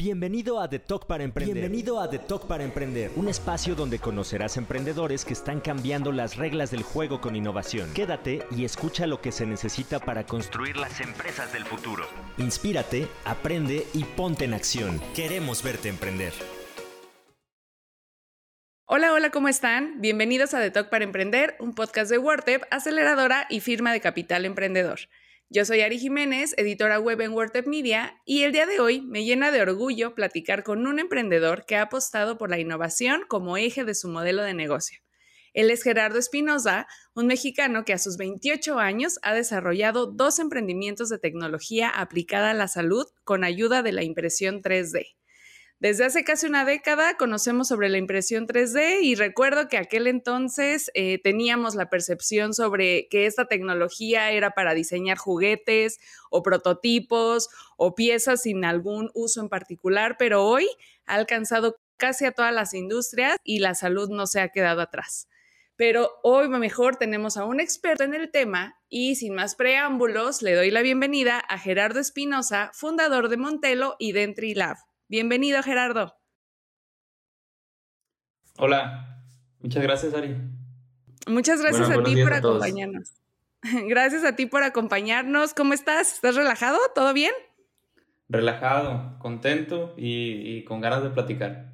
Bienvenido a The Talk para Emprender. Bienvenido a The Talk para Emprender, un espacio donde conocerás emprendedores que están cambiando las reglas del juego con innovación. Quédate y escucha lo que se necesita para construir las empresas del futuro. Inspírate, aprende y ponte en acción. Queremos verte emprender. Hola, hola, ¿cómo están? Bienvenidos a The Talk para Emprender, un podcast de WordTep, aceleradora y firma de capital emprendedor. Yo soy Ari Jiménez, editora web en WordTap Media, y el día de hoy me llena de orgullo platicar con un emprendedor que ha apostado por la innovación como eje de su modelo de negocio. Él es Gerardo Espinosa, un mexicano que a sus 28 años ha desarrollado dos emprendimientos de tecnología aplicada a la salud con ayuda de la impresión 3D. Desde hace casi una década conocemos sobre la impresión 3D y recuerdo que aquel entonces eh, teníamos la percepción sobre que esta tecnología era para diseñar juguetes o prototipos o piezas sin algún uso en particular, pero hoy ha alcanzado casi a todas las industrias y la salud no se ha quedado atrás. Pero hoy mejor tenemos a un experto en el tema y sin más preámbulos le doy la bienvenida a Gerardo Espinosa, fundador de Montelo y Dentry Lab. Bienvenido, Gerardo. Hola, muchas gracias, Ari. Muchas gracias a ti por acompañarnos. Gracias a ti por acompañarnos. ¿Cómo estás? ¿Estás relajado? ¿Todo bien? Relajado, contento y, y con ganas de platicar.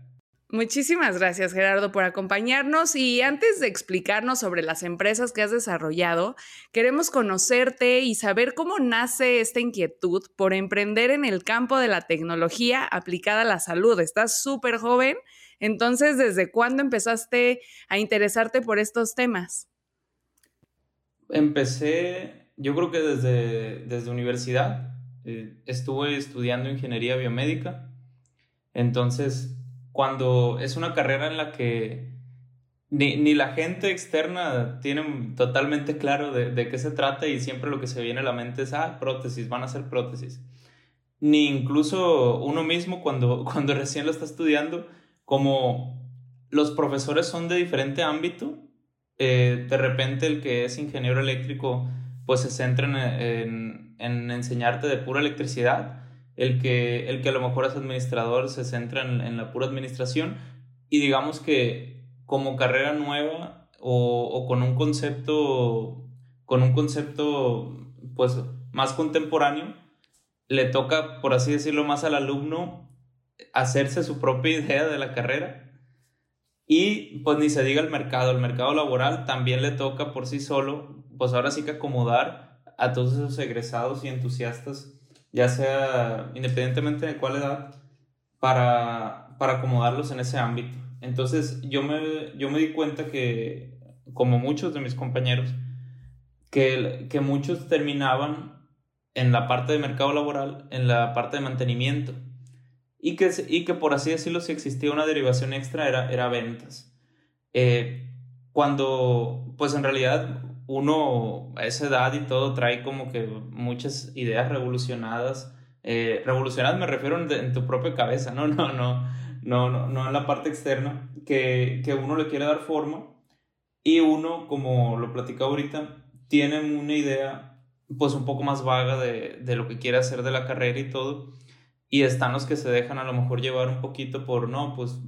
Muchísimas gracias Gerardo por acompañarnos y antes de explicarnos sobre las empresas que has desarrollado, queremos conocerte y saber cómo nace esta inquietud por emprender en el campo de la tecnología aplicada a la salud. Estás súper joven, entonces ¿desde cuándo empezaste a interesarte por estos temas? Empecé, yo creo que desde, desde universidad, eh, estuve estudiando ingeniería biomédica, entonces cuando es una carrera en la que ni, la gente externa tiene totalmente claro de, qué se trata y siempre lo que se viene a la mente es, ah, prótesis, van a ser prótesis. Ni incluso uno mismo cuando, cuando recién lo está estudiando, como los profesores son de diferente ámbito, eh, de repente el que es ingeniero eléctrico pues se centra en, en enseñarte de pura electricidad el que, el que a lo mejor es administrador se centra en, la pura administración y digamos que como carrera nueva o, con un concepto, con un concepto pues más contemporáneo, le toca, por así decirlo, más al alumno hacerse su propia idea de la carrera. Y pues ni se diga el mercado, el mercado laboral también le toca por sí solo, pues ahora sí que acomodar a todos esos egresados y entusiastas ya sea independientemente de cuál edad, para, para acomodarlos en ese ámbito. Entonces yo me, yo me di cuenta que, como muchos de mis compañeros, que, que muchos terminaban en la parte de mercado laboral, en la parte de mantenimiento. Y que, y que por así decirlo, si existía una derivación extra, era, era ventas. Eh, cuando, pues en realidad, uno a esa edad y todo trae como que muchas ideas revolucionadas. Eh, revolucionadas me refiero en, tu propia cabeza, ¿no? No, no, no, no, no en la parte externa, que, que uno le quiere dar forma y uno, como lo platicaba ahorita, tiene una idea pues un poco más vaga de, de lo que quiere hacer de la carrera y todo. Y están los que se dejan a lo mejor llevar un poquito por, no, pues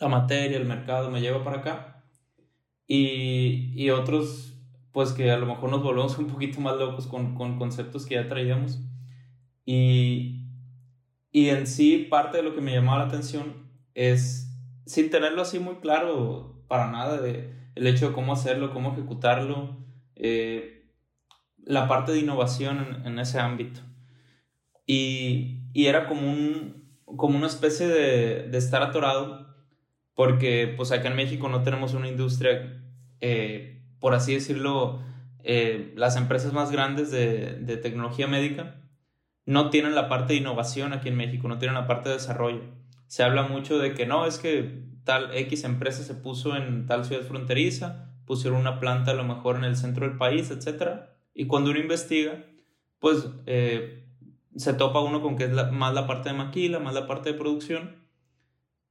la materia, el mercado me lleva para acá. Y, y otros pues que a lo mejor nos volvemos un poquito más locos con, con conceptos que ya traíamos. Y, y en sí, parte de lo que me llamaba la atención es, sin tenerlo así muy claro para nada, de, el hecho de cómo hacerlo, cómo ejecutarlo, eh, la parte de innovación en, ese ámbito. Y, y, era como, un, como una especie de, de, estar atorado, porque pues acá en México no tenemos una industria eh, por así decirlo, eh, las empresas más grandes de, de, tecnología médica no tienen la parte de innovación aquí en México, no tienen la parte de desarrollo. Se habla mucho de que no, es que tal X empresa se puso en tal ciudad fronteriza, pusieron una planta a lo mejor en el centro del país, etc. Y cuando uno investiga, pues eh, se topa uno con que es más la parte de maquila, más la parte de producción.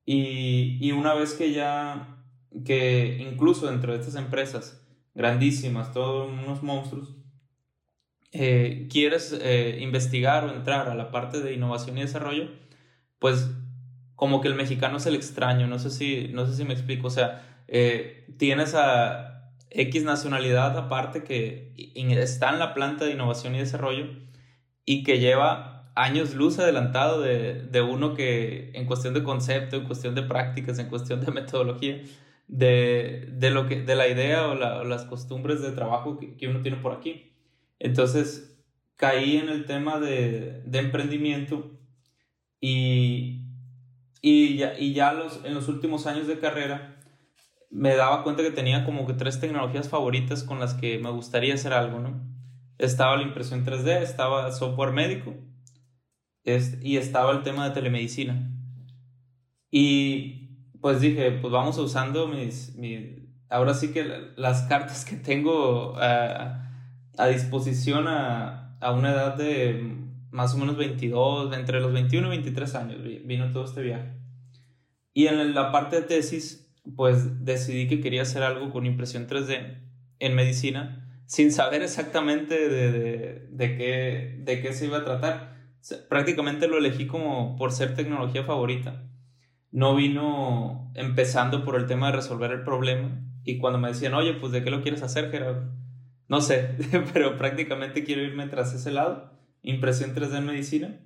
Y, y una vez que ya, que incluso dentro de estas empresas, grandísimas, todos unos monstruos, eh, quieres eh, investigar o entrar a la parte de innovación y desarrollo, pues como que el mexicano es el extraño, no sé si, no sé si me explico, o sea, eh, tienes a X nacionalidad aparte que está en la planta de innovación y desarrollo y que lleva años luz adelantado de, de uno que en cuestión de concepto, en cuestión de prácticas, en cuestión de metodología, de, de, lo que, de la idea o, las costumbres de trabajo que, uno tiene por aquí. Entonces caí en el tema de, de emprendimiento y, y ya, y ya los, en los últimos años de carrera me daba cuenta que tenía como que tres tecnologías favoritas con las que me gustaría hacer algo, ¿no? Estaba la impresión 3D, estaba software médico y estaba el tema de telemedicina. Y pues dije, pues vamos usando mis, ahora sí que las cartas que tengo a, disposición a, a, una edad de más o menos 22, entre los 21 y 23 años vino todo este viaje. Y en la parte de tesis, pues decidí que quería hacer algo con impresión 3D en medicina, sin saber exactamente de, de qué, de qué se iba a tratar. prácticamente lo elegí como por ser tecnología favorita no vino empezando por el tema de resolver el problema. Y cuando me decían, oye, pues de qué lo quieres hacer, Gerardo? No sé, pero prácticamente quiero irme tras ese lado, impresión 3D en medicina.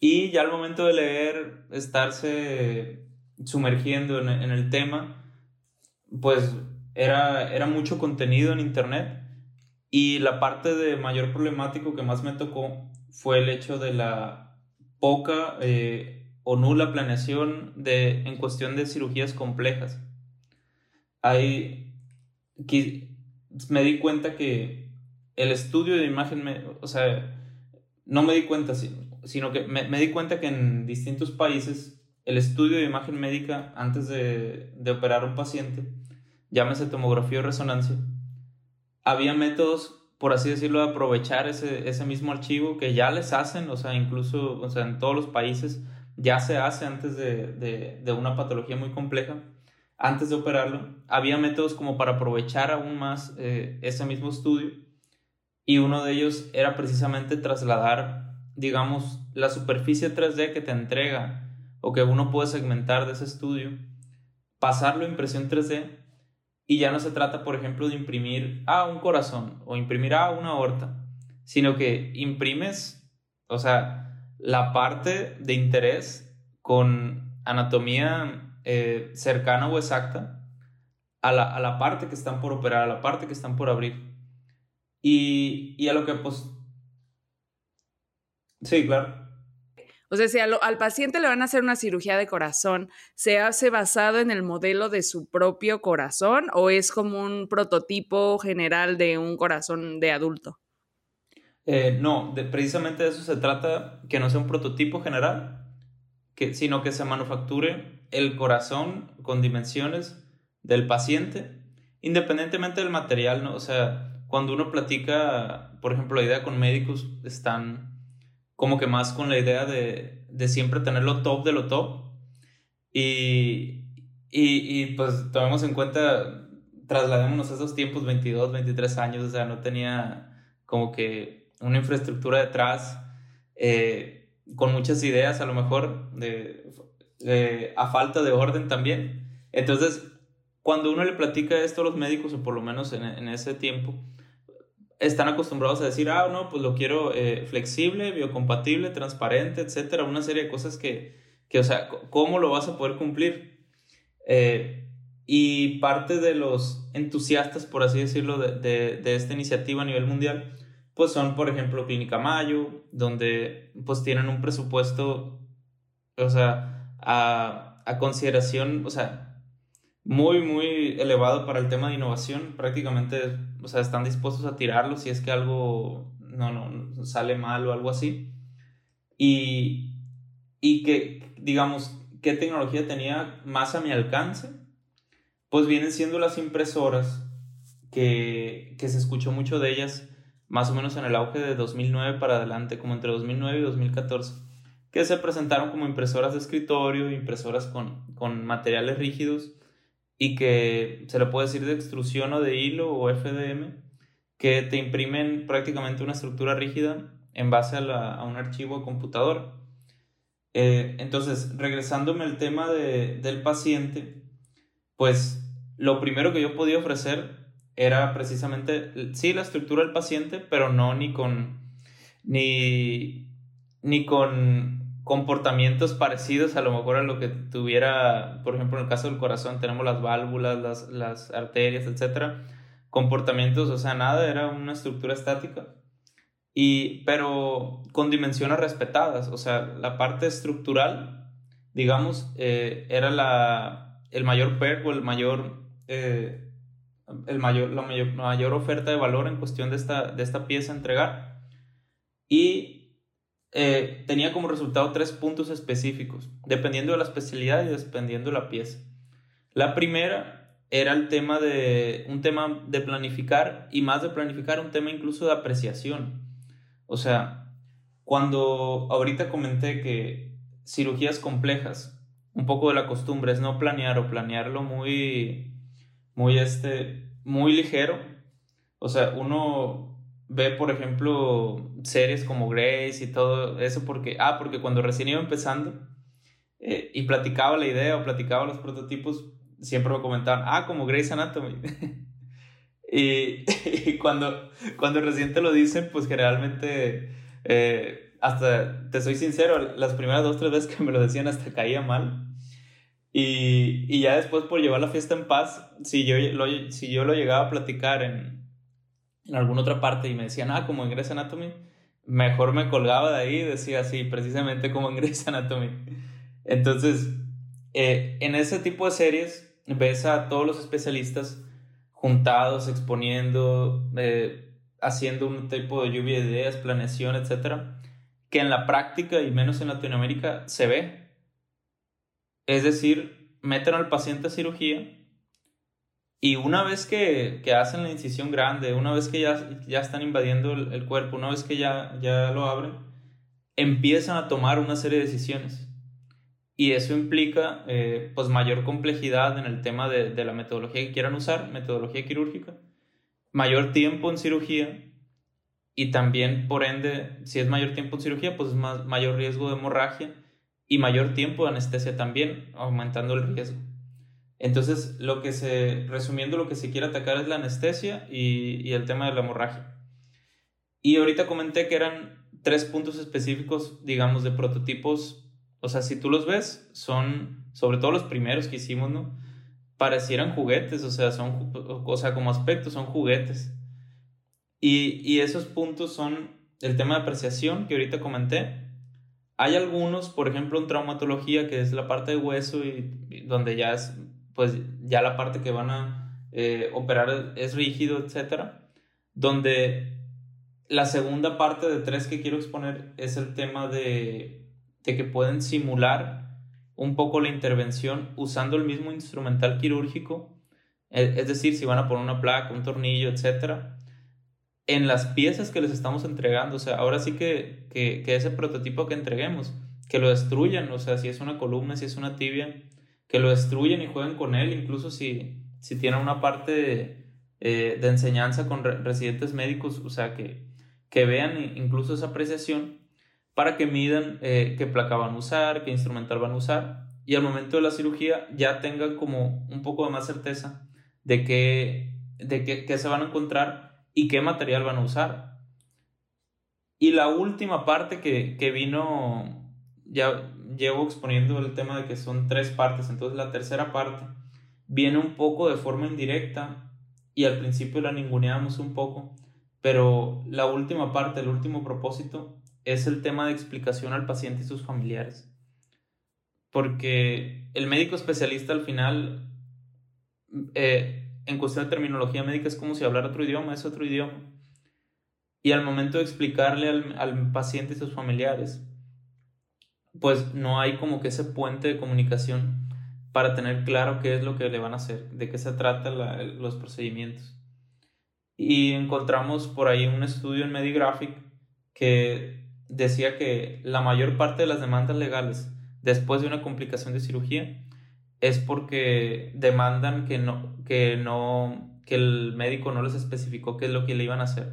Y ya al momento de leer, estarse sumergiendo en, el tema, pues era, era mucho contenido en internet. Y la parte de mayor problemático que más me tocó fue el hecho de la poca eh, o nula planeación de, en cuestión de cirugías complejas. Hay, me di cuenta que el estudio de imagen, o sea, no me di cuenta, sino que me, di cuenta que en distintos países el estudio de imagen médica antes de, de operar a un paciente, llámese tomografía o resonancia, había métodos por así decirlo, de aprovechar ese, ese mismo archivo que ya les hacen, o sea, incluso, o sea, en todos los países ya se hace antes de, una patología muy compleja, antes de operarlo, había métodos como para aprovechar aún más eh, ese mismo estudio y uno de ellos era precisamente trasladar, digamos, la superficie 3D que te entrega o que uno puede segmentar de ese estudio, pasarlo a impresión 3D y ya no se trata, por ejemplo, de imprimir a un corazón o imprimir a una aorta, sino que imprimes, o sea, la parte de interés con anatomía eh, cercana o exacta a la, a la, parte que están por operar, a la parte que están por abrir. Y, y a lo que pues... Sí, claro. O sea, si al, al, paciente le van a hacer una cirugía de corazón, ¿se hace basado en el modelo de su propio corazón o es como un prototipo general de un corazón de adulto? Eh, no, precisamente de eso se trata, que no sea un prototipo general, que, sino que se manufacture el corazón con dimensiones del paciente, independientemente del material, ¿no? O sea, cuando uno platica, por ejemplo, la idea con médicos, están como que más con la idea de, de siempre tener lo top de lo top. Y, y, y pues tomemos en cuenta, trasladémonos esos tiempos, 22, 23 años, o sea, no tenía como que una infraestructura detrás, eh, con muchas ideas a lo mejor, de, a falta de orden también. Entonces, cuando uno le platica esto a los médicos, o por lo menos en, ese tiempo, están acostumbrados a decir, ah, no, pues lo quiero eh, flexible, biocompatible, transparente, etcétera, una serie de cosas que, que, o sea, ¿cómo lo vas a poder cumplir? Eh, y parte de los entusiastas, por así decirlo, de, de, de, esta iniciativa a nivel mundial, pues son, por ejemplo, Clínica Mayo, donde pues tienen un presupuesto, o sea, a, a consideración, o sea, muy, muy elevado para el tema de innovación. Prácticamente, o sea, están dispuestos a tirarlo si es que algo no, no sale mal o algo así. Y, y que, digamos, ¿qué tecnología tenía más a mi alcance? Pues vienen siendo las impresoras, que, que se escuchó mucho de ellas más o menos en el auge de 2009 para adelante, como entre 2009 y 2014, que se presentaron como impresoras de escritorio, impresoras con, con materiales rígidos y que se le puede decir de extrusión o de hilo o FDM, que te imprimen prácticamente una estructura rígida en base a, un archivo de computador. Eh, entonces, regresándome al tema del paciente, pues lo primero que yo podía ofrecer era precisamente, sí, la estructura del paciente, pero no ni con, ni, ni con comportamientos parecidos a lo mejor a lo que tuviera, por ejemplo, en el caso del corazón, tenemos las válvulas, las, las arterias, etcétera. Comportamientos, o sea, nada, era una estructura estática. Y, pero con dimensiones respetadas, o sea, la parte estructural, digamos, eh, era la, el mayor perk el mayor, eh, el mayor, la mayor, mayor, oferta de valor en cuestión de esta, de esta pieza a entregar. Y eh, tenía como resultado tres puntos específicos, dependiendo de la especialidad y dependiendo de la pieza. La primera era el tema de, un tema de planificar y más de planificar, un tema incluso de apreciación. O sea, cuando ahorita comenté que cirugías complejas, un poco de la costumbre es no planear o planearlo muy, muy, este, muy ligero. O sea, uno ve, por ejemplo, series como Grace y todo eso porque, ah, porque cuando recién iba empezando eh, y platicaba la idea o platicaba los prototipos, siempre me comentaban, ah, como Grace Anatomy. Y, cuando, cuando recién te lo dicen, pues generalmente, eh, hasta, te soy sincero, las primeras dos, tres veces que me lo decían hasta caía mal. Y, y ya después por llevar la fiesta en paz, si yo lo, si yo lo llegaba a platicar en, en alguna otra parte y me decían, ah, como en Grey's Anatomy, mejor me colgaba de ahí y decía así, precisamente como en Grey's Anatomy. Entonces, eh, en ese tipo de series ves a todos los especialistas juntados, exponiendo, eh, haciendo un tipo de lluvia de ideas, planeación, etcétera, que en la práctica y menos en Latinoamérica se ve. Es decir, meten al paciente a cirugía y una vez que, que hacen la incisión grande, una vez que ya, ya están invadiendo el, el, cuerpo, una vez que ya, ya lo abren, empiezan a tomar una serie de decisiones. Y eso implica eh, pues mayor complejidad en el tema de, de, la metodología que quieran usar, metodología quirúrgica, mayor tiempo en cirugía y también por ende, si es mayor tiempo en cirugía, pues es más, mayor riesgo de hemorragia y mayor tiempo de anestesia también, aumentando el riesgo. Entonces, lo que se, resumiendo, lo que se quiere atacar es la anestesia y, y el tema de la hemorragia. Y ahorita comenté que eran tres puntos específicos, digamos, de prototipos o sea, si tú los ves, son, sobre todo los primeros que hicimos, ¿no? Parecieran juguetes, o sea, son, o sea, como aspecto, son juguetes. Y, y esos puntos son el tema de apreciación que ahorita comenté. Hay algunos, por ejemplo, en traumatología, que es la parte de hueso y, donde ya es, pues, ya la parte que van a eh, operar es rígido, etcétera, donde la segunda parte de tres que quiero exponer es el tema de de que pueden simular un poco la intervención usando el mismo instrumental quirúrgico, e, es decir, si van a poner una placa, un tornillo, etcétera, en las piezas que les estamos entregando. O sea, ahora sí que, que, ese prototipo que entreguemos, que lo destruyan, o sea, si es una columna, si es una tibia, que lo destruyan y jueguen con él, incluso si, si tienen una parte de, eh, de enseñanza con residentes médicos, o sea, que, que vean incluso esa apreciación para que midan eh, qué placa van a usar, qué instrumental van a usar y al momento de la cirugía ya tengan como un poco de más certeza de qué, de qué, se van a encontrar y qué material van a usar. Y la última parte que, que vino, ya llevo exponiendo el tema de que son tres partes, entonces la tercera parte viene un poco de forma indirecta y al principio la ninguneamos un poco, pero la última parte, el último propósito es el tema de explicación al paciente y sus familiares. Porque el médico especialista al final, eh, en cuestión de terminología médica, es como si hablara otro idioma, es otro idioma. Y al momento de explicarle al, al paciente y sus familiares, pues no hay como que ese puente de comunicación para tener claro qué es lo que le van a hacer, de qué se tratan los procedimientos. Y encontramos por ahí un estudio en Medigraphic que decía que la mayor parte de las demandas legales después de una complicación de cirugía es porque demandan que no que no que el médico no les especificó qué es lo que le iban a hacer.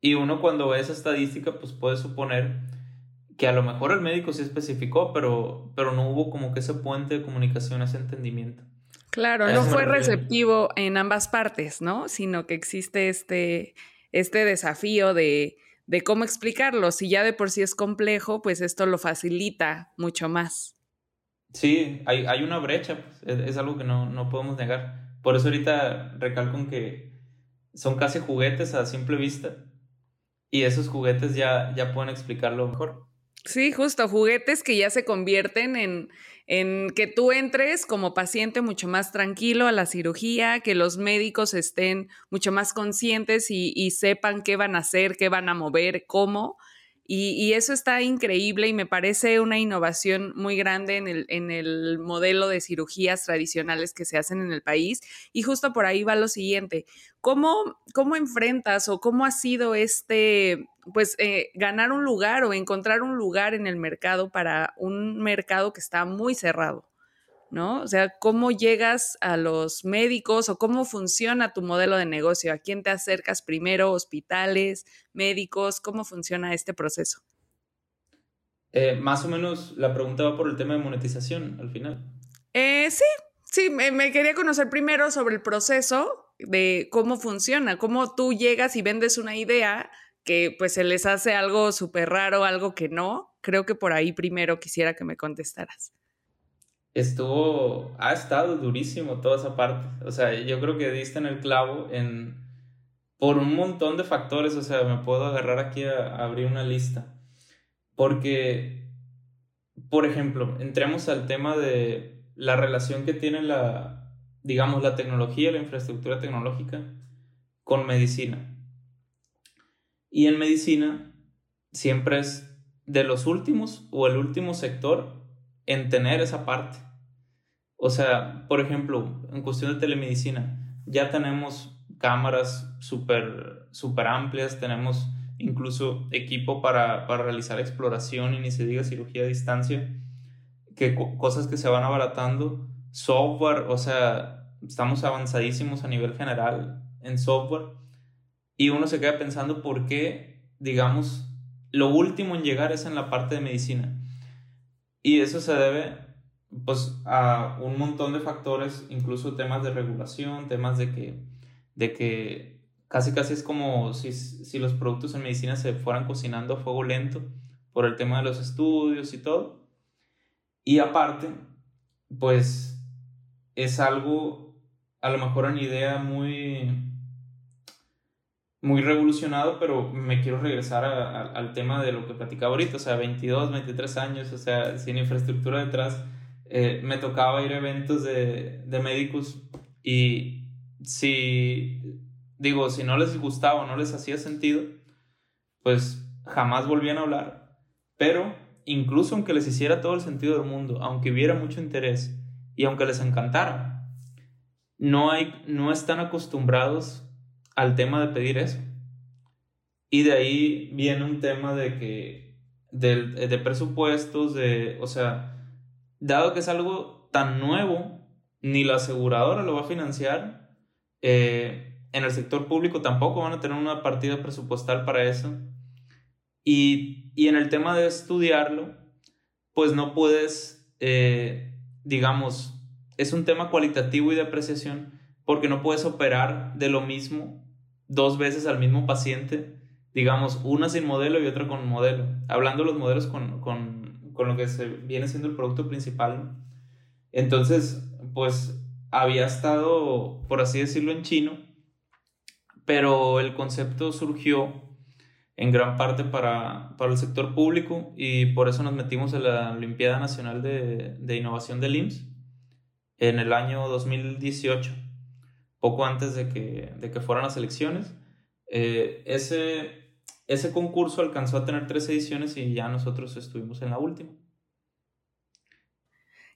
Y uno cuando ve esa estadística pues puede suponer que a lo mejor el médico sí especificó, pero, pero no hubo como que ese puente de comunicación, ese entendimiento. Claro, no fue receptivo en ambas partes, ¿no? Sino que existe este, este desafío de, de cómo explicarlo. Si ya de por sí es complejo, pues esto lo facilita mucho más. Sí, hay, hay una brecha, pues, es, algo que no, no podemos negar. Por eso ahorita recalco que son casi juguetes a simple vista y esos juguetes ya, ya pueden explicarlo mejor. Sí, justo, juguetes que ya se convierten en, en que tú entres como paciente mucho más tranquilo a la cirugía, que los médicos estén mucho más conscientes y, y sepan qué van a hacer, qué van a mover, cómo, y, eso está increíble y me parece una innovación muy grande en el, en el, modelo de cirugías tradicionales que se hacen en el país. Y justo por ahí va lo siguiente. ¿Cómo, cómo enfrentas o cómo ha sido este, pues, eh, ganar un lugar o encontrar un lugar en el mercado para un mercado que está muy cerrado? ¿No? O sea, ¿cómo llegas a los médicos o cómo funciona tu modelo de negocio? ¿A quién te acercas primero? ¿Hospitales? ¿Médicos? ¿Cómo funciona este proceso? Eh, más o menos la pregunta va por el tema de monetización al final. Eh, sí, sí, me, quería conocer primero sobre el proceso de cómo funciona, cómo tú llegas y vendes una idea que pues se les hace algo súper raro, algo que no. Creo que por ahí primero quisiera que me contestaras estuvo, ha estado durísimo toda esa parte. O sea, yo creo que diste en el clavo en, por un montón de factores. O sea, me puedo agarrar aquí a, abrir una lista. Porque, por ejemplo, entremos al tema de la relación que tiene la, digamos, la tecnología, la infraestructura tecnológica con medicina. Y en medicina siempre es de los últimos o el último sector en tener esa parte. O sea, por ejemplo, en cuestión de telemedicina, ya tenemos cámaras súper super amplias, tenemos incluso equipo para, para, realizar exploración y ni se diga cirugía a distancia, que cosas que se van abaratando, software, o sea, estamos avanzadísimos a nivel general en software y uno se queda pensando por qué, digamos, lo último en llegar es en la parte de medicina. Y eso se debe pues a un montón de factores, incluso temas de regulación, temas de que, de que casi casi es como si, si los productos en medicina se fueran cocinando a fuego lento por el tema de los estudios y todo. Y aparte, pues es algo a lo mejor una idea muy muy revolucionado, pero me quiero regresar al tema de lo que platicaba ahorita, o sea, 22, 23 años, o sea, sin infraestructura detrás, eh, me tocaba ir a eventos de, de, médicos y si, digo, si no les gustaba o no les hacía sentido, pues jamás volvían a hablar, pero incluso aunque les hiciera todo el sentido del mundo, aunque hubiera mucho interés y aunque les encantara, no, hay, no están acostumbrados al tema de pedir eso. Y de ahí viene un tema de que, de, de presupuestos, de, o sea, dado que es algo tan nuevo, ni la aseguradora lo va a financiar, eh, en el sector público tampoco van a tener una partida presupuestal para eso. Y, y en el tema de estudiarlo, pues no puedes, eh, digamos, es un tema cualitativo y de apreciación porque no puedes operar de lo mismo dos veces al mismo paciente, digamos, una sin modelo y otra con modelo, hablando los modelos con, con, con lo que se viene siendo el producto principal. Entonces, pues había estado, por así decirlo, en chino, pero el concepto surgió en gran parte para, para, el sector público y por eso nos metimos en la Olimpiada Nacional de, de Innovación del IMSS en el año 2018 poco antes de que, de que fueran las elecciones. Eh, ese, ese concurso alcanzó a tener tres ediciones y ya nosotros estuvimos en la última.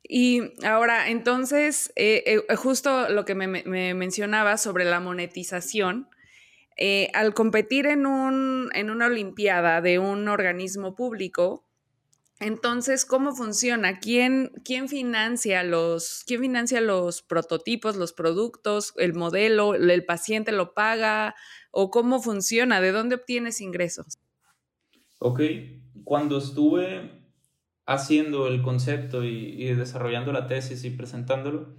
Y ahora, entonces, eh, eh, justo lo que me, me, mencionaba sobre la monetización, al competir en, un, en una Olimpiada de un organismo público, entonces, ¿cómo funciona? ¿Quién, quién, financia los, ¿Quién financia los prototipos, los productos, el modelo? ¿El paciente lo paga? ¿O cómo funciona? ¿De dónde obtienes ingresos? Ok, cuando estuve haciendo el concepto y, desarrollando la tesis y presentándolo,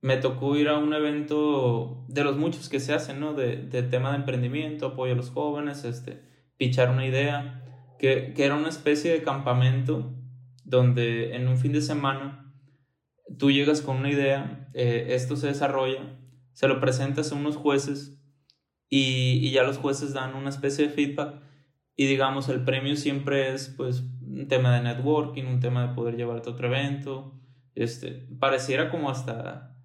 me tocó ir a un evento de los muchos que se hacen, ¿no? De, tema de emprendimiento, apoyo a los jóvenes, este, pichar una idea, que, era una especie de campamento donde en un fin de semana tú llegas con una idea, eh, esto se desarrolla, se lo presentas a unos jueces y, y ya los jueces dan una especie de feedback y digamos el premio siempre es pues un tema de networking, un tema de poder llevarte a otro evento, este, pareciera como hasta,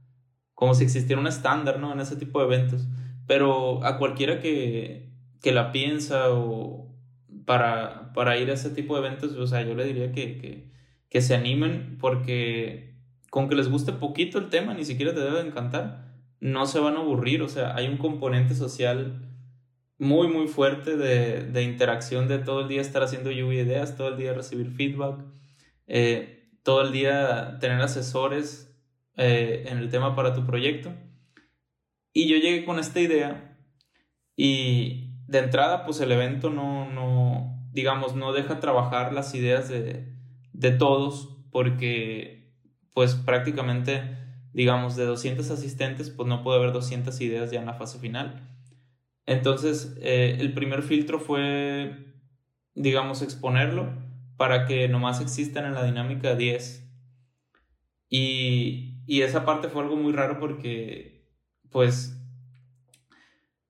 como si existiera un estándar, ¿no? En ese tipo de eventos, pero a cualquiera que, que la piensa o para, para ir a ese tipo de eventos, o sea, yo le diría que, que, que se animen porque con que les guste poquito el tema, ni siquiera te debe encantar, no se van a aburrir, o sea, hay un componente social muy, muy fuerte de, de, interacción de todo el día estar haciendo lluvia de ideas, todo el día recibir feedback, eh, todo el día tener asesores eh, en el tema para tu proyecto. Y yo llegué con esta idea y de entrada, pues el evento no, no digamos, no deja trabajar las ideas de, de todos porque, pues prácticamente, digamos, de 200 asistentes, pues no puede haber 200 ideas ya en la fase final. Entonces, eh, el primer filtro fue, digamos, exponerlo para que nomás existan en la dinámica 10. Y, y esa parte fue algo muy raro porque, pues,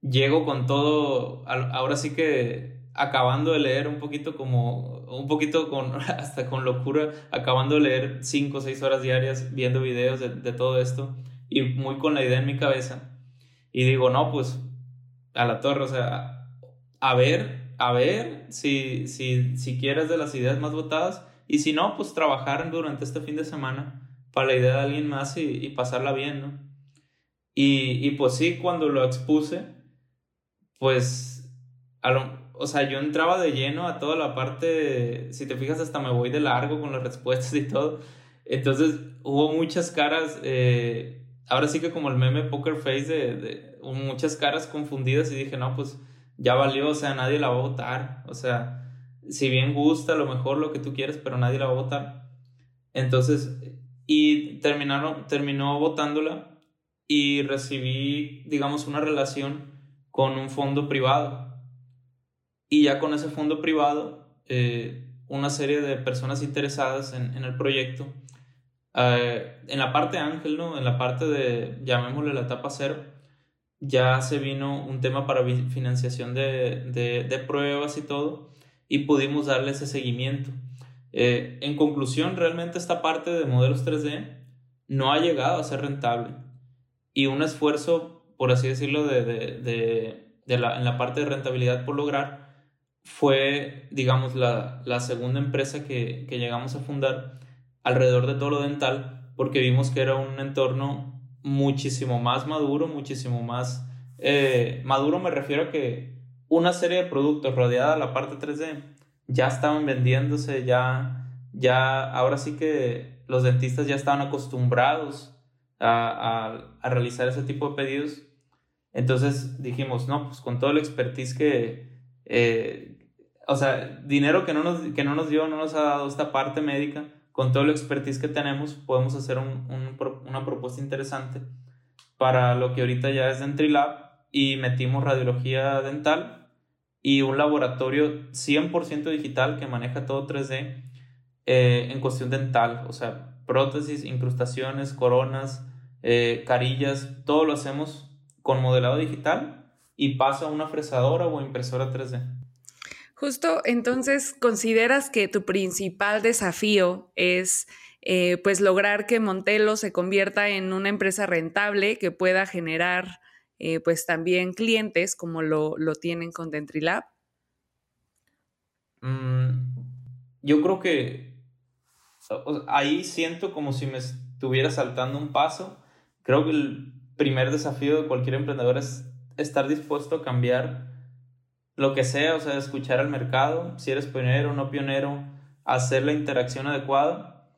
llego con todo, ahora sí que acabando de leer un poquito como, un poquito con, hasta con locura, acabando de leer 5 o 6 horas diarias viendo videos de, de todo esto y muy con la idea en mi cabeza. Y digo, no, pues a la torre, o sea, a ver, a ver si, si, si quieres de las ideas más votadas y si no, pues trabajar durante este fin de semana para la idea de alguien más y, pasarla bien, ¿no? Y, y, pues sí, cuando lo expuse, pues, o sea, yo entraba de lleno a toda la parte, si te fijas, hasta me voy de largo con las respuestas y todo. Entonces hubo muchas caras, eh, ahora sí que como el meme Poker Face de muchas caras confundidas y dije, no, pues ya valió, o sea, nadie la va a votar. O sea, si bien gusta a lo mejor lo que tú quieres, pero nadie la va a votar. Entonces, y terminaron, terminó votándola y recibí, digamos, una relación con un fondo privado. Y ya con ese fondo privado, eh, una serie de personas interesadas en, el proyecto, eh, en la parte ángel, ¿no? En la parte de, llamémosle la etapa cero, ya se vino un tema para financiación de, pruebas y todo, y pudimos darle ese seguimiento. Eh, en conclusión, realmente esta parte de modelos 3D no ha llegado a ser rentable. Y un esfuerzo, por así decirlo, de, la, en la parte de rentabilidad por lograr fue, digamos, la, segunda empresa que, que llegamos a fundar alrededor de todo lo dental, porque vimos que era un entorno muchísimo más maduro, muchísimo más eh, maduro me refiero a que una serie de productos rodeada de la parte 3D ya estaban vendiéndose, ya, ya, ahora sí que los dentistas ya estaban acostumbrados a, a, realizar ese tipo de pedidos. Entonces dijimos, no, pues con todo el expertise que, eh, o sea, dinero que no, nos, que no nos dio, no nos ha dado esta parte médica, con todo el expertise que tenemos, podemos hacer una propuesta interesante para lo que ahorita ya es Dentrilab y metimos radiología dental y un laboratorio 100% digital que maneja todo 3D eh, en cuestión dental, o sea, prótesis, incrustaciones, coronas, eh, carillas, todo lo hacemos con modelado digital y pasa a una fresadora o impresora 3D. Justo entonces, ¿consideras que tu principal desafío es eh, pues lograr que Montelo se convierta en una empresa rentable que pueda generar eh, pues también clientes como lo, tienen con Dentrilab? Mm, yo creo que ahí siento como si me estuviera saltando un paso. Creo que el primer desafío de cualquier emprendedor es estar dispuesto a cambiar lo que sea, o sea, escuchar al mercado, si eres pionero o no pionero, hacer la interacción adecuada.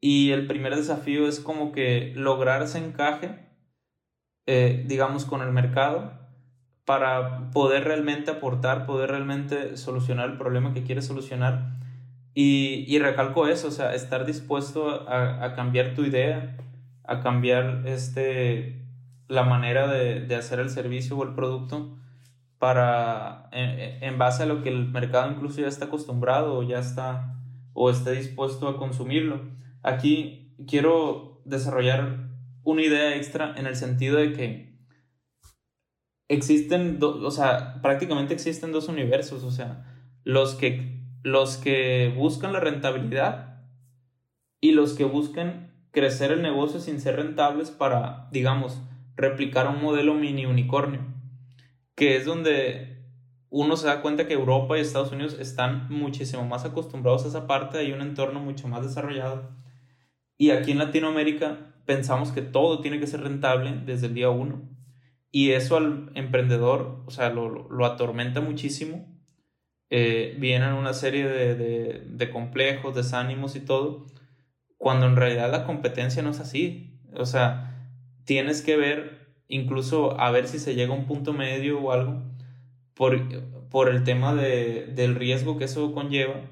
Y el primer desafío es como que lograr ese encaje, eh, digamos, con el mercado para poder realmente aportar, poder realmente solucionar el problema que quieres solucionar. Y, y recalco eso, o sea, estar dispuesto a, a, cambiar tu idea, a cambiar este, la manera de, de hacer el servicio o el producto para, en, en, base a lo que el mercado incluso ya está acostumbrado o ya está, o esté dispuesto a consumirlo. Aquí quiero desarrollar una idea extra en el sentido de que existen, o sea, prácticamente existen dos universos, o sea, los que, los que buscan la rentabilidad y los que buscan crecer el negocio sin ser rentables para, digamos, replicar un modelo mini unicornio, que es donde uno se da cuenta que Europa y Estados Unidos están muchísimo más acostumbrados a esa parte, hay un entorno mucho más desarrollado. Y aquí en Latinoamérica pensamos que todo tiene que ser rentable desde el día uno. Y eso al emprendedor, o sea, lo, lo atormenta muchísimo. Eh, vienen una serie de, de, de, complejos, desánimos y todo, cuando en realidad la competencia no es así. O sea, tienes que ver, incluso a ver si se llega a un punto medio o algo, por, por el tema de, del riesgo que eso conlleva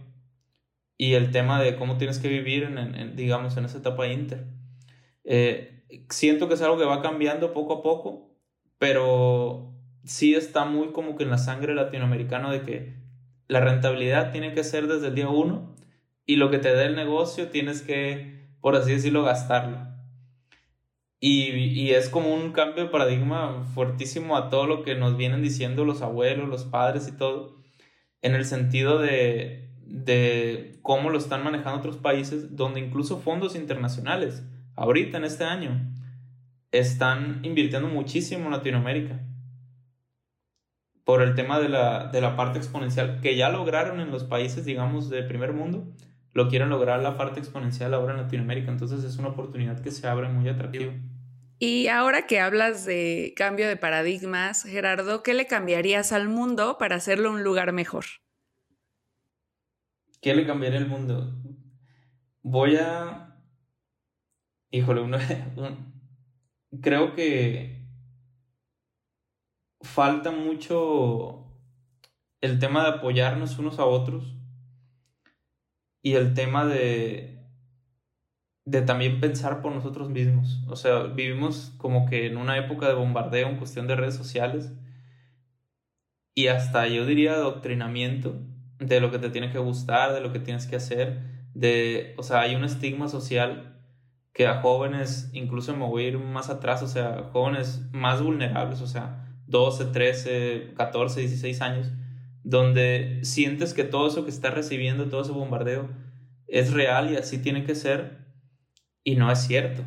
y el tema de cómo tienes que vivir, en, en digamos, en esa etapa inter. Eh, siento que es algo que va cambiando poco a poco pero sí está muy como que en la sangre latinoamericana de que la rentabilidad tiene que ser desde el día uno y lo que te dé el negocio tienes que, por así decirlo, gastarlo. Y, y, es como un cambio de paradigma fuertísimo a todo lo que nos vienen diciendo los abuelos, los padres y todo, en el sentido de, de cómo lo están manejando otros países, donde incluso fondos internacionales, ahorita en este año, están invirtiendo muchísimo en Latinoamérica por el tema de la, de la parte exponencial que ya lograron en los países, digamos, de primer mundo, lo quieren lograr la parte exponencial ahora en Latinoamérica. Entonces es una oportunidad que se abre muy atractiva. Y ahora que hablas de cambio de paradigmas, Gerardo, ¿qué le cambiarías al mundo para hacerlo un lugar mejor? ¿Qué le cambiaría al mundo? Voy a... Híjole, uno, creo que falta mucho el tema de apoyarnos unos a otros y el tema de, de también pensar por nosotros mismos. O sea, vivimos como que en una época de bombardeo en cuestión de redes sociales y hasta yo diría adoctrinamiento de lo que te tiene que gustar, de lo que tienes que hacer, de, o sea, hay un estigma social que a jóvenes, incluso me voy a ir más atrás, o sea, jóvenes más vulnerables, o sea, 12, 13, 14, 16 años, donde sientes que todo eso que estás recibiendo, todo ese bombardeo, es real y así tiene que ser, y no es cierto.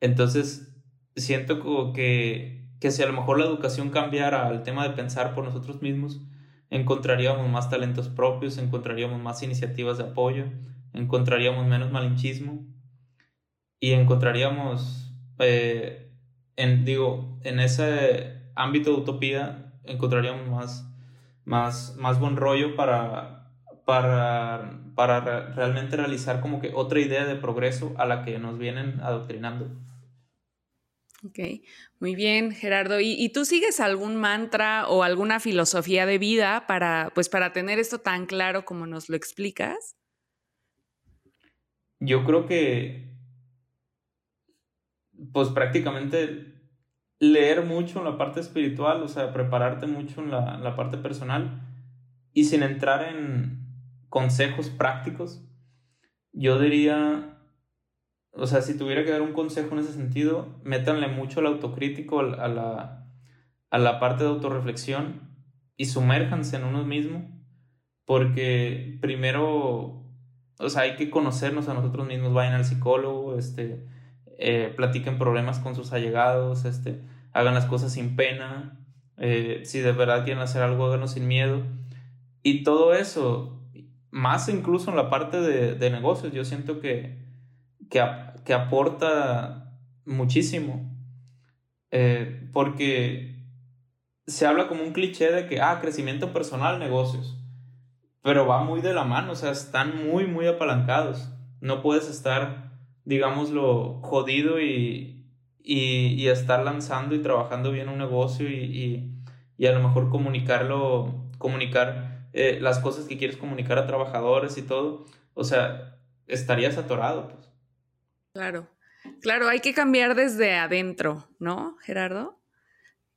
Entonces, siento como que, que si a lo mejor la educación cambiara al tema de pensar por nosotros mismos, encontraríamos más talentos propios, encontraríamos más iniciativas de apoyo, encontraríamos menos malinchismo y encontraríamos, eh, en, digo, en ese ámbito de utopía, encontraríamos más, más, más buen rollo para, para, para realmente realizar como que otra idea de progreso a la que nos vienen adoctrinando. Ok, muy bien, Gerardo. ¿Y, ¿Y, tú sigues algún mantra o alguna filosofía de vida para, pues, para tener esto tan claro como nos lo explicas? Yo creo que pues prácticamente leer mucho en la parte espiritual, o sea, prepararte mucho en la, la parte personal y sin entrar en consejos prácticos, yo diría, o sea, si tuviera que dar un consejo en ese sentido, métanle mucho al autocrítico, a la, a la parte de autorreflexión y sumérjanse en uno mismo, porque primero, o sea, hay que conocernos a nosotros mismos, vayan al psicólogo, este, eh, platiquen problemas con sus allegados, este, hagan las cosas sin pena, eh, si de verdad quieren hacer algo, háganlo sin miedo. Y todo eso, más incluso en la parte de, negocios, yo siento que, que, aporta muchísimo. Eh, porque se habla como un cliché de que, ah, crecimiento personal, negocios. Pero va muy de la mano, o sea, están muy, muy apalancados. No puedes estar digámoslo, jodido y, y, y, estar lanzando y trabajando bien un negocio y, y a lo mejor comunicarlo, comunicar eh, las cosas que quieres comunicar a trabajadores y todo, o sea, estarías atorado, pues. Claro, claro, hay que cambiar desde adentro, ¿no, Gerardo?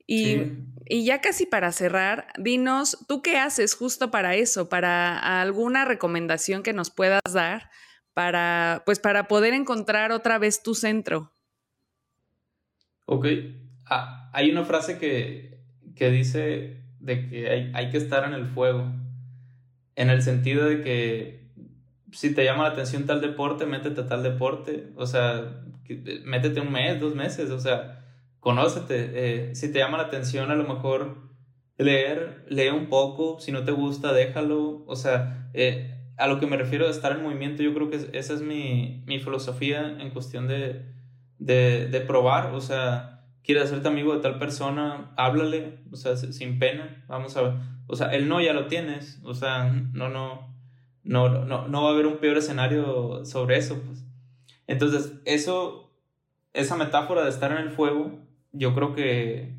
Y, y, ya casi para cerrar, dinos, ¿tú qué haces justo para eso? Para alguna recomendación que nos puedas dar para, pues, para poder encontrar otra vez tu centro. Ok. Ah, hay una frase que, que dice de que hay, hay, que estar en el fuego. En el sentido de que si te llama la atención tal deporte, métete a tal deporte. O sea, métete un mes, dos meses. O sea, conócete. Eh, si te llama la atención, a lo mejor leer, lee un poco. Si no te gusta, déjalo. O sea, eh, a lo que me refiero estar en movimiento, yo creo que esa es mi, mi filosofía en cuestión de, de, de probar. O sea, quieres hacerte amigo de tal persona, háblale, o sea, sin pena, vamos a ver. O sea, el no ya lo tienes, o sea, no, no, no, no, no va a haber un peor escenario sobre eso, pues. Entonces, eso, esa metáfora de estar en el fuego, yo creo que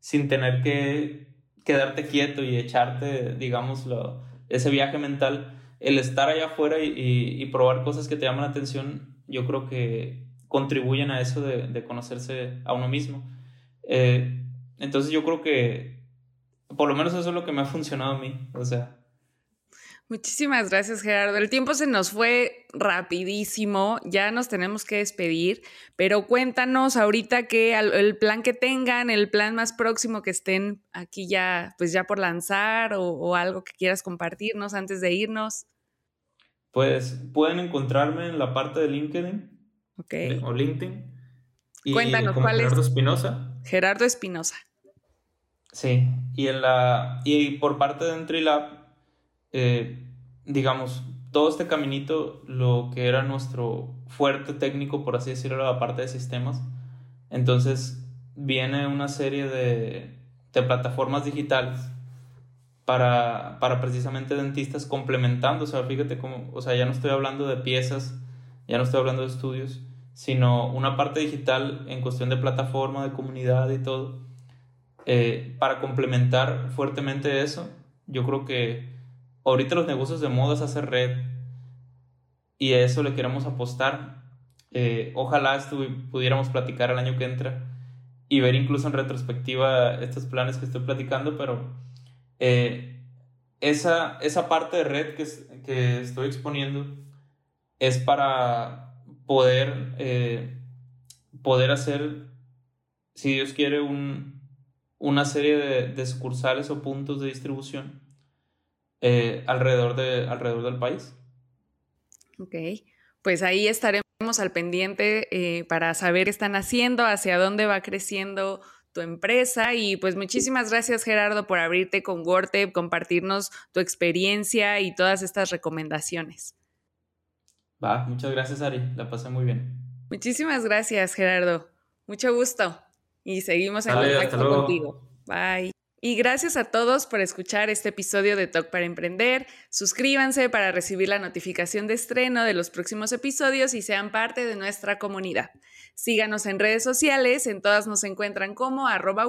sin tener que quedarte quieto y echarte, digamos, ese viaje mental, el estar allá afuera y, y, y probar cosas que te llaman la atención, yo creo que contribuyen a eso de, conocerse a uno mismo. Eh, entonces yo creo que por lo menos eso es lo que me ha funcionado a mí. O sea. Muchísimas gracias, Gerardo. El tiempo se nos fue rapidísimo, ya nos tenemos que despedir, pero cuéntanos ahorita que el plan que tengan, el plan más próximo que estén aquí ya, pues ya por lanzar o, o algo que quieras compartirnos antes de irnos. Pues pueden encontrarme en la parte de LinkedIn o LinkedIn. Y Cuéntanos, ¿cuál Gerardo Espinosa. Gerardo Espinosa. Sí, y, en la, y por parte de Entrilab, eh, digamos, todo este caminito, lo que era nuestro fuerte técnico, por así decirlo, la parte de sistemas, entonces viene una serie de, de plataformas digitales para, para precisamente dentistas complementando, o sea, fíjate cómo, o sea, ya no estoy hablando de piezas, ya no estoy hablando de estudios, sino una parte digital en cuestión de plataforma, de comunidad y todo. Eh, para complementar fuertemente eso, yo creo que ahorita los negocios de moda es hacer red y a eso le queremos apostar. Eh, ojalá pudiéramos platicar el año que entra y ver incluso en retrospectiva estos planes que estoy platicando, pero eh, esa, esa parte de red que, que estoy exponiendo es para poder, eh, poder hacer, si Dios quiere, un, una serie de, de, sucursales o puntos de distribución eh, alrededor, de, alrededor del país. Ok, pues ahí estaremos al pendiente eh, para saber qué están haciendo, hacia dónde va creciendo tu empresa y pues muchísimas gracias Gerardo por abrirte con WordTap, compartirnos tu experiencia y todas estas recomendaciones. Va, muchas gracias Ari, la pasé muy bien. Muchísimas gracias Gerardo, mucho gusto y seguimos en contacto contigo. Bye. Y gracias a todos por escuchar este episodio de Talk para Emprender. Suscríbanse para recibir la notificación de estreno de los próximos episodios y sean parte de nuestra comunidad. Síganos en redes sociales, en todas nos encuentran como arroba.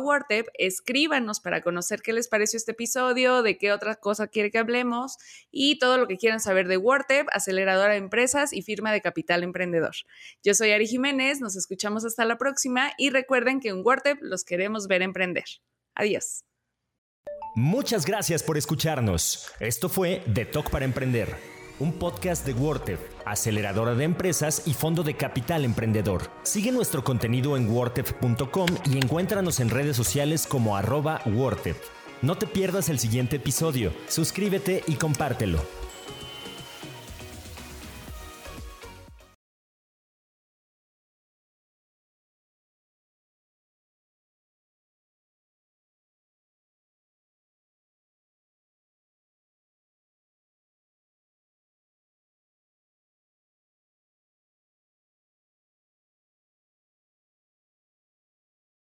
Escríbanos para conocer qué les pareció este episodio, de qué otra cosa quiere que hablemos y todo lo que quieran saber de Wartep, aceleradora de empresas y firma de capital emprendedor. Yo soy Ari Jiménez, nos escuchamos hasta la próxima y recuerden que en Wartep los queremos ver emprender. Adiós. Muchas gracias por escucharnos. Esto fue The Talk para Emprender, un podcast de WordTep, aceleradora de empresas y fondo de capital emprendedor. Sigue nuestro contenido en wordtep.com y encuéntranos en redes sociales como arroba No te pierdas el siguiente episodio, suscríbete y compártelo.